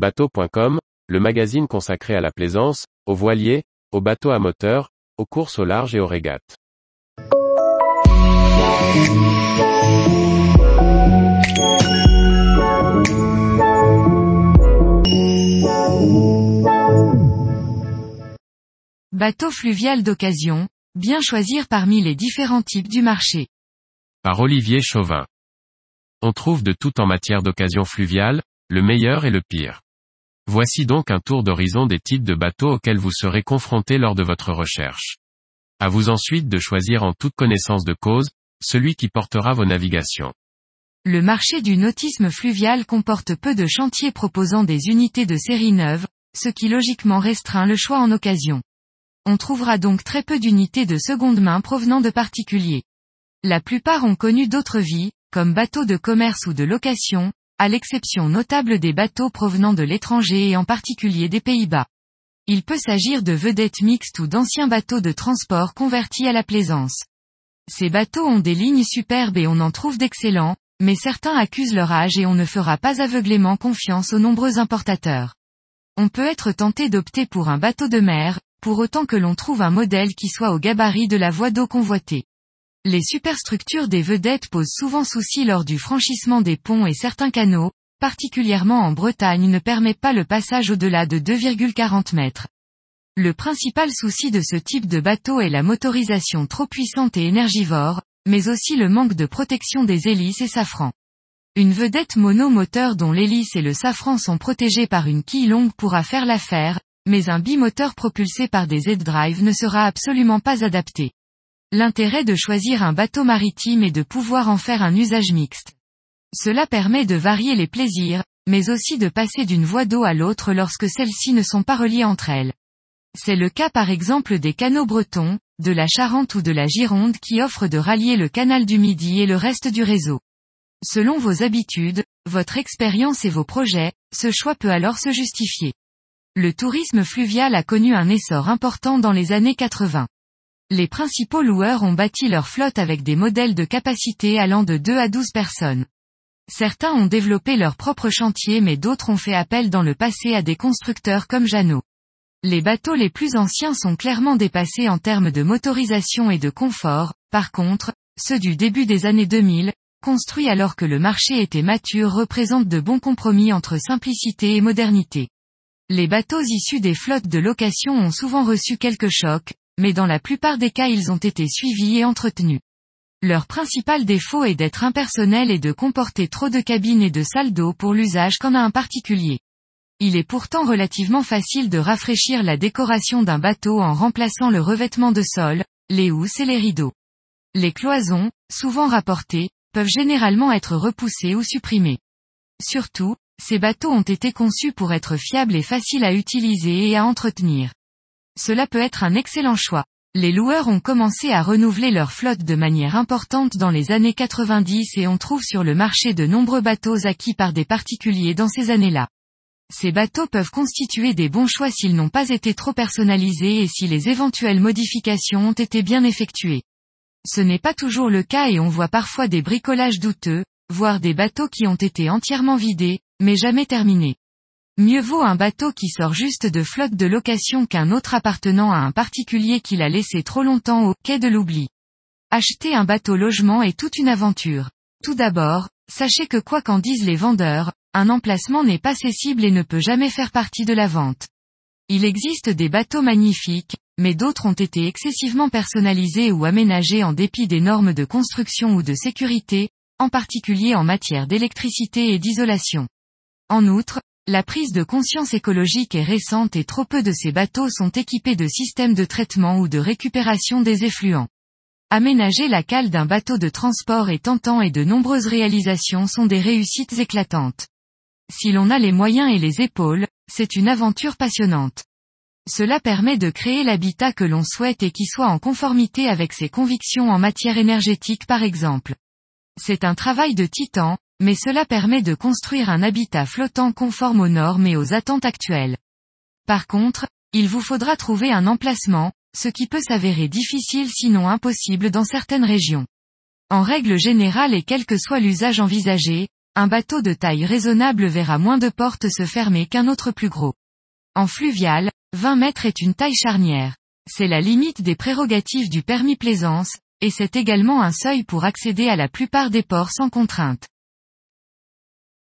Bateau.com, le magazine consacré à la plaisance, aux voiliers, aux bateaux à moteur, aux courses au large et aux régates. Bateau fluvial d'occasion, bien choisir parmi les différents types du marché. Par Olivier Chauvin. On trouve de tout en matière d'occasion fluviale, le meilleur et le pire. Voici donc un tour d'horizon des types de bateaux auxquels vous serez confrontés lors de votre recherche. À vous ensuite de choisir en toute connaissance de cause, celui qui portera vos navigations. Le marché du nautisme fluvial comporte peu de chantiers proposant des unités de série neuve, ce qui logiquement restreint le choix en occasion. On trouvera donc très peu d'unités de seconde main provenant de particuliers. La plupart ont connu d'autres vies, comme bateaux de commerce ou de location, à l'exception notable des bateaux provenant de l'étranger et en particulier des Pays-Bas. Il peut s'agir de vedettes mixtes ou d'anciens bateaux de transport convertis à la plaisance. Ces bateaux ont des lignes superbes et on en trouve d'excellents, mais certains accusent leur âge et on ne fera pas aveuglément confiance aux nombreux importateurs. On peut être tenté d'opter pour un bateau de mer, pour autant que l'on trouve un modèle qui soit au gabarit de la voie d'eau convoitée. Les superstructures des vedettes posent souvent souci lors du franchissement des ponts et certains canaux, particulièrement en Bretagne ne permettent pas le passage au-delà de 2,40 mètres. Le principal souci de ce type de bateau est la motorisation trop puissante et énergivore, mais aussi le manque de protection des hélices et safrans. Une vedette monomoteur dont l'hélice et le safran sont protégés par une quille longue pourra faire l'affaire, mais un bimoteur propulsé par des head-drive ne sera absolument pas adapté. L'intérêt de choisir un bateau maritime est de pouvoir en faire un usage mixte. Cela permet de varier les plaisirs, mais aussi de passer d'une voie d'eau à l'autre lorsque celles-ci ne sont pas reliées entre elles. C'est le cas par exemple des canaux bretons, de la Charente ou de la Gironde qui offrent de rallier le canal du Midi et le reste du réseau. Selon vos habitudes, votre expérience et vos projets, ce choix peut alors se justifier. Le tourisme fluvial a connu un essor important dans les années 80. Les principaux loueurs ont bâti leur flotte avec des modèles de capacité allant de 2 à 12 personnes. Certains ont développé leur propre chantier mais d'autres ont fait appel dans le passé à des constructeurs comme Jeannot. Les bateaux les plus anciens sont clairement dépassés en termes de motorisation et de confort, par contre, ceux du début des années 2000, construits alors que le marché était mature représentent de bons compromis entre simplicité et modernité. Les bateaux issus des flottes de location ont souvent reçu quelques chocs, mais dans la plupart des cas ils ont été suivis et entretenus. Leur principal défaut est d'être impersonnel et de comporter trop de cabines et de salles d'eau pour l'usage qu'en a un particulier. Il est pourtant relativement facile de rafraîchir la décoration d'un bateau en remplaçant le revêtement de sol, les housses et les rideaux. Les cloisons, souvent rapportées, peuvent généralement être repoussées ou supprimées. Surtout, ces bateaux ont été conçus pour être fiables et faciles à utiliser et à entretenir. Cela peut être un excellent choix. Les loueurs ont commencé à renouveler leur flotte de manière importante dans les années 90 et on trouve sur le marché de nombreux bateaux acquis par des particuliers dans ces années-là. Ces bateaux peuvent constituer des bons choix s'ils n'ont pas été trop personnalisés et si les éventuelles modifications ont été bien effectuées. Ce n'est pas toujours le cas et on voit parfois des bricolages douteux, voire des bateaux qui ont été entièrement vidés, mais jamais terminés. Mieux vaut un bateau qui sort juste de flotte de location qu'un autre appartenant à un particulier qui l'a laissé trop longtemps au quai de l'oubli. Acheter un bateau logement est toute une aventure. Tout d'abord, sachez que quoi qu'en disent les vendeurs, un emplacement n'est pas cessible et ne peut jamais faire partie de la vente. Il existe des bateaux magnifiques, mais d'autres ont été excessivement personnalisés ou aménagés en dépit des normes de construction ou de sécurité, en particulier en matière d'électricité et d'isolation. En outre, la prise de conscience écologique est récente et trop peu de ces bateaux sont équipés de systèmes de traitement ou de récupération des effluents. Aménager la cale d'un bateau de transport est tentant et de nombreuses réalisations sont des réussites éclatantes. Si l'on a les moyens et les épaules, c'est une aventure passionnante. Cela permet de créer l'habitat que l'on souhaite et qui soit en conformité avec ses convictions en matière énergétique par exemple. C'est un travail de titan, mais cela permet de construire un habitat flottant conforme aux normes et aux attentes actuelles. Par contre, il vous faudra trouver un emplacement, ce qui peut s'avérer difficile sinon impossible dans certaines régions. En règle générale et quel que soit l'usage envisagé, un bateau de taille raisonnable verra moins de portes se fermer qu'un autre plus gros. En fluvial, 20 mètres est une taille charnière. C'est la limite des prérogatives du permis plaisance, et c'est également un seuil pour accéder à la plupart des ports sans contrainte.